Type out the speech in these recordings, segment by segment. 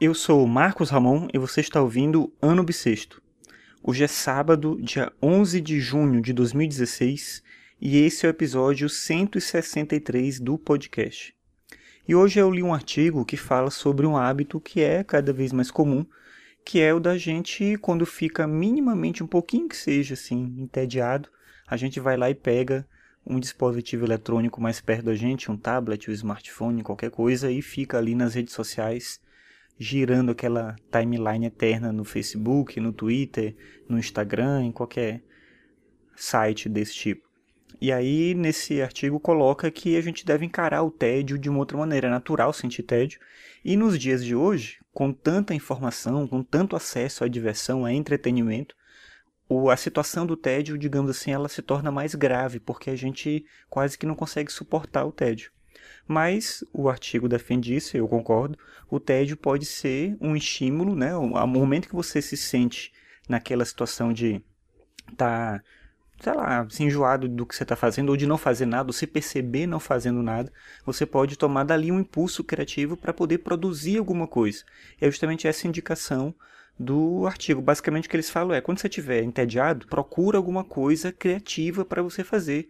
Eu sou Marcos Ramon e você está ouvindo Ano Bissexto. Hoje é sábado, dia 11 de junho de 2016 e esse é o episódio 163 do podcast. E hoje eu li um artigo que fala sobre um hábito que é cada vez mais comum, que é o da gente, quando fica minimamente um pouquinho que seja assim, entediado, a gente vai lá e pega um dispositivo eletrônico mais perto da gente, um tablet, um smartphone, qualquer coisa, e fica ali nas redes sociais girando aquela timeline eterna no Facebook, no Twitter, no Instagram, em qualquer site desse tipo. E aí, nesse artigo, coloca que a gente deve encarar o tédio de uma outra maneira. É natural sentir tédio. E nos dias de hoje, com tanta informação, com tanto acesso à diversão, a entretenimento, a situação do tédio, digamos assim, ela se torna mais grave, porque a gente quase que não consegue suportar o tédio. Mas o artigo defende isso, eu concordo. O tédio pode ser um estímulo, né? O momento que você se sente naquela situação de tá, sei lá, se enjoado do que você está fazendo, ou de não fazer nada, ou se perceber não fazendo nada, você pode tomar dali um impulso criativo para poder produzir alguma coisa. É justamente essa indicação do artigo. Basicamente o que eles falam é, quando você estiver entediado, procura alguma coisa criativa para você fazer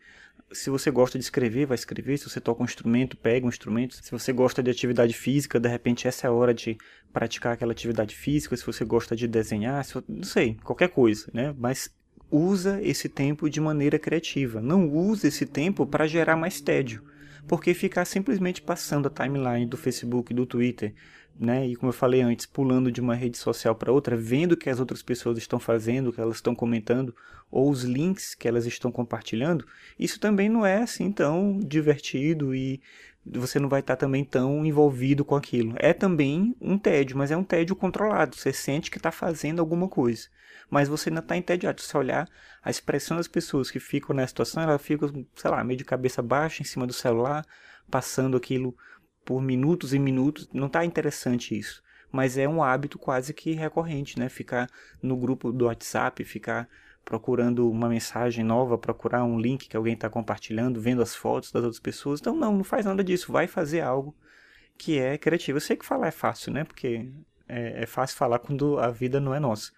se você gosta de escrever, vai escrever. Se você toca um instrumento, pega um instrumento. Se você gosta de atividade física, de repente essa é a hora de praticar aquela atividade física. Se você gosta de desenhar, se, não sei, qualquer coisa, né? Mas usa esse tempo de maneira criativa. Não use esse tempo para gerar mais tédio. Porque ficar simplesmente passando a timeline do Facebook, do Twitter, né? E como eu falei antes, pulando de uma rede social para outra, vendo o que as outras pessoas estão fazendo, o que elas estão comentando, ou os links que elas estão compartilhando, isso também não é assim tão divertido e você não vai estar também tão envolvido com aquilo. É também um tédio, mas é um tédio controlado. Você sente que está fazendo alguma coisa, mas você ainda está entediado. Se você olhar a expressão das pessoas que ficam nessa situação, elas ficam, sei lá, meio de cabeça baixa em cima do celular, passando aquilo por minutos e minutos. Não está interessante isso. Mas é um hábito quase que recorrente, né? Ficar no grupo do WhatsApp, ficar procurando uma mensagem nova, procurar um link que alguém está compartilhando, vendo as fotos das outras pessoas. Então, não, não faz nada disso. Vai fazer algo que é criativo. Eu sei que falar é fácil, né? Porque é, é fácil falar quando a vida não é nossa.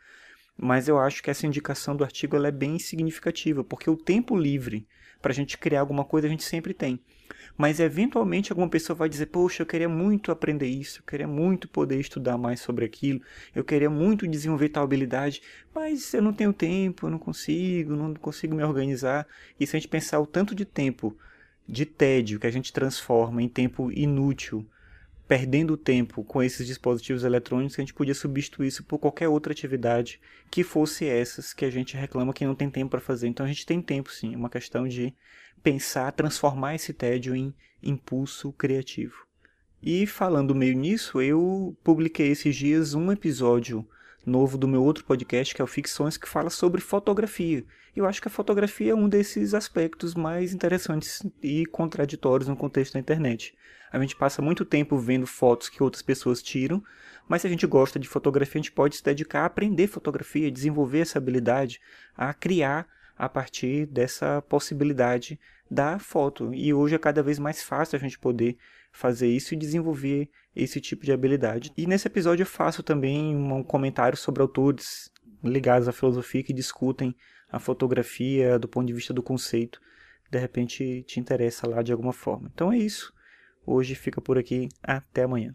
Mas eu acho que essa indicação do artigo é bem significativa, porque o tempo livre para a gente criar alguma coisa a gente sempre tem. Mas eventualmente alguma pessoa vai dizer: Poxa, eu queria muito aprender isso, eu queria muito poder estudar mais sobre aquilo, eu queria muito desenvolver tal habilidade, mas eu não tenho tempo, eu não consigo, não consigo me organizar. E se a gente pensar o tanto de tempo de tédio que a gente transforma em tempo inútil perdendo tempo com esses dispositivos eletrônicos, a gente podia substituir isso por qualquer outra atividade que fosse essas que a gente reclama que não tem tempo para fazer. Então a gente tem tempo sim, é uma questão de pensar, transformar esse tédio em impulso criativo. E falando meio nisso, eu publiquei esses dias um episódio novo do meu outro podcast, que é o Ficções, que fala sobre fotografia. Eu acho que a fotografia é um desses aspectos mais interessantes e contraditórios no contexto da internet. A gente passa muito tempo vendo fotos que outras pessoas tiram, mas se a gente gosta de fotografia, a gente pode se dedicar a aprender fotografia, desenvolver essa habilidade, a criar a partir dessa possibilidade da foto. E hoje é cada vez mais fácil a gente poder fazer isso e desenvolver esse tipo de habilidade. E nesse episódio eu faço também um comentário sobre autores ligados à filosofia que discutem a fotografia do ponto de vista do conceito. De repente te interessa lá de alguma forma. Então é isso. Hoje fica por aqui. Até amanhã.